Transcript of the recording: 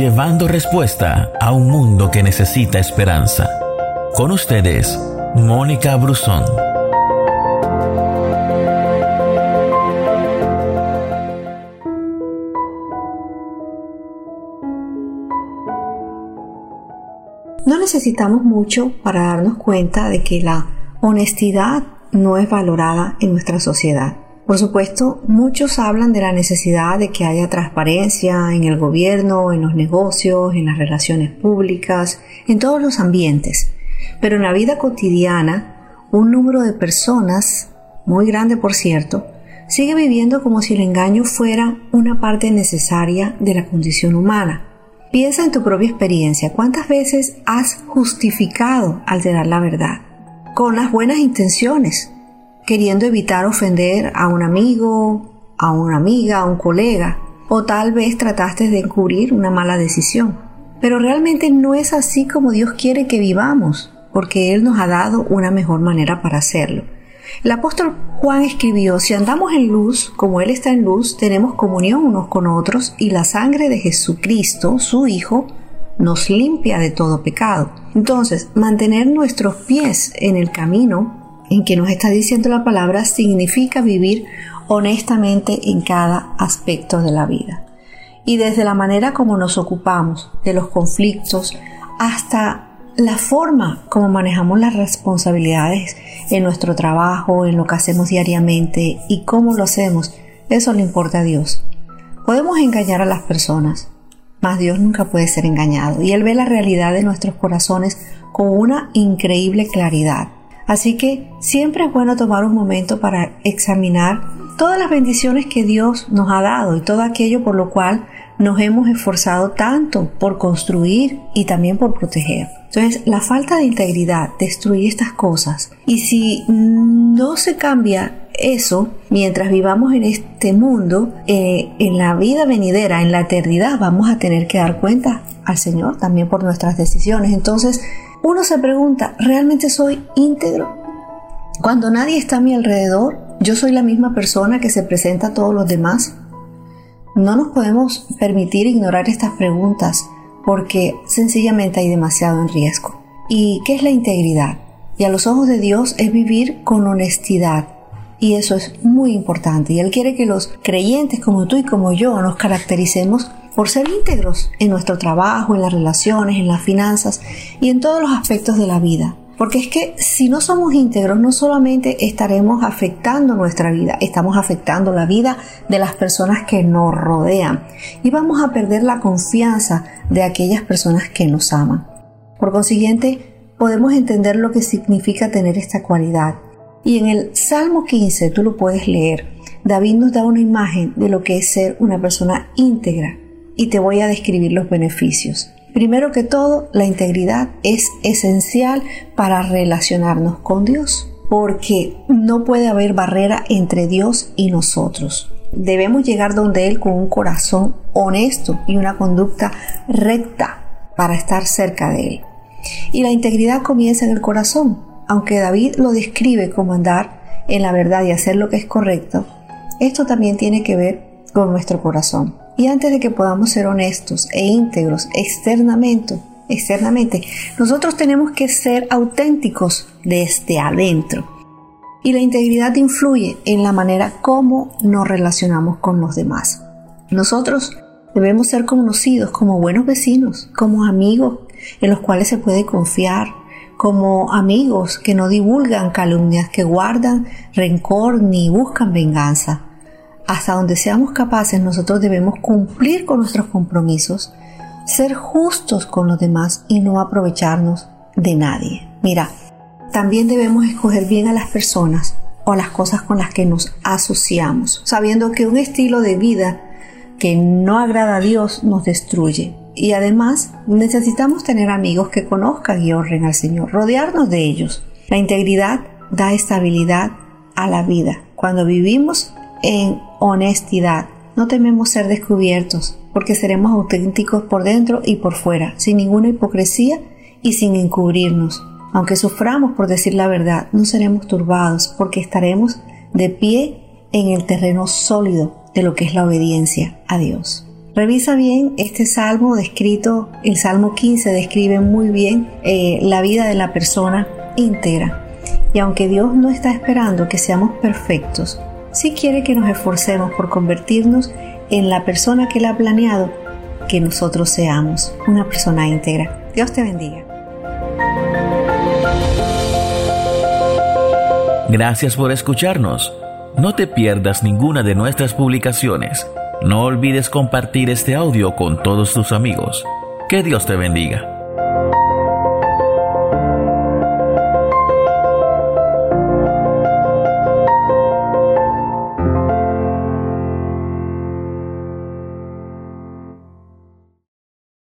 llevando respuesta a un mundo que necesita esperanza. Con ustedes, Mónica Brusón. No necesitamos mucho para darnos cuenta de que la honestidad no es valorada en nuestra sociedad. Por supuesto, muchos hablan de la necesidad de que haya transparencia en el gobierno, en los negocios, en las relaciones públicas, en todos los ambientes. Pero en la vida cotidiana, un número de personas, muy grande por cierto, sigue viviendo como si el engaño fuera una parte necesaria de la condición humana. Piensa en tu propia experiencia. ¿Cuántas veces has justificado alterar la verdad? Con las buenas intenciones, queriendo evitar ofender a un amigo, a una amiga, a un colega, o tal vez trataste de encubrir una mala decisión. Pero realmente no es así como Dios quiere que vivamos, porque Él nos ha dado una mejor manera para hacerlo. El apóstol Juan escribió, si andamos en luz, como Él está en luz, tenemos comunión unos con otros y la sangre de Jesucristo, su Hijo, nos limpia de todo pecado. Entonces, mantener nuestros pies en el camino en que nos está diciendo la palabra significa vivir honestamente en cada aspecto de la vida. Y desde la manera como nos ocupamos de los conflictos hasta la forma como manejamos las responsabilidades en nuestro trabajo, en lo que hacemos diariamente y cómo lo hacemos, eso le importa a Dios. Podemos engañar a las personas, mas Dios nunca puede ser engañado y Él ve la realidad de nuestros corazones con una increíble claridad. Así que siempre es bueno tomar un momento para examinar todas las bendiciones que Dios nos ha dado y todo aquello por lo cual nos hemos esforzado tanto por construir y también por proteger. Entonces, la falta de integridad destruye estas cosas. Y si no se cambia eso, mientras vivamos en este mundo, eh, en la vida venidera, en la eternidad, vamos a tener que dar cuenta al Señor también por nuestras decisiones. Entonces, uno se pregunta, ¿realmente soy íntegro? Cuando nadie está a mi alrededor, yo soy la misma persona que se presenta a todos los demás. No nos podemos permitir ignorar estas preguntas porque sencillamente hay demasiado en riesgo. ¿Y qué es la integridad? Y a los ojos de Dios es vivir con honestidad. Y eso es muy importante. Y Él quiere que los creyentes como tú y como yo nos caractericemos por ser íntegros en nuestro trabajo, en las relaciones, en las finanzas y en todos los aspectos de la vida. Porque es que si no somos íntegros, no solamente estaremos afectando nuestra vida, estamos afectando la vida de las personas que nos rodean y vamos a perder la confianza de aquellas personas que nos aman. Por consiguiente, podemos entender lo que significa tener esta cualidad. Y en el Salmo 15, tú lo puedes leer, David nos da una imagen de lo que es ser una persona íntegra, y te voy a describir los beneficios. Primero que todo, la integridad es esencial para relacionarnos con Dios, porque no puede haber barrera entre Dios y nosotros. Debemos llegar donde Él con un corazón honesto y una conducta recta para estar cerca de Él. Y la integridad comienza en el corazón. Aunque David lo describe como andar en la verdad y hacer lo que es correcto, esto también tiene que ver con nuestro corazón. Y antes de que podamos ser honestos e íntegros externamente, externamente, nosotros tenemos que ser auténticos desde adentro. Y la integridad influye en la manera como nos relacionamos con los demás. Nosotros debemos ser conocidos como buenos vecinos, como amigos en los cuales se puede confiar, como amigos que no divulgan calumnias, que guardan rencor ni buscan venganza hasta donde seamos capaces, nosotros debemos cumplir con nuestros compromisos, ser justos con los demás y no aprovecharnos de nadie. Mira, también debemos escoger bien a las personas o las cosas con las que nos asociamos, sabiendo que un estilo de vida que no agrada a Dios nos destruye. Y además necesitamos tener amigos que conozcan y honren al Señor, rodearnos de ellos. La integridad da estabilidad a la vida. Cuando vivimos en honestidad. No tememos ser descubiertos, porque seremos auténticos por dentro y por fuera, sin ninguna hipocresía y sin encubrirnos. Aunque suframos por decir la verdad, no seremos turbados, porque estaremos de pie en el terreno sólido de lo que es la obediencia a Dios. Revisa bien este salmo descrito, el Salmo 15 describe muy bien eh, la vida de la persona íntegra. Y aunque Dios no está esperando que seamos perfectos, sí quiere que nos esforcemos por convertirnos en la persona que Él ha planeado que nosotros seamos, una persona íntegra. Dios te bendiga. Gracias por escucharnos. No te pierdas ninguna de nuestras publicaciones. No olvides compartir este audio con todos tus amigos. Que Dios te bendiga.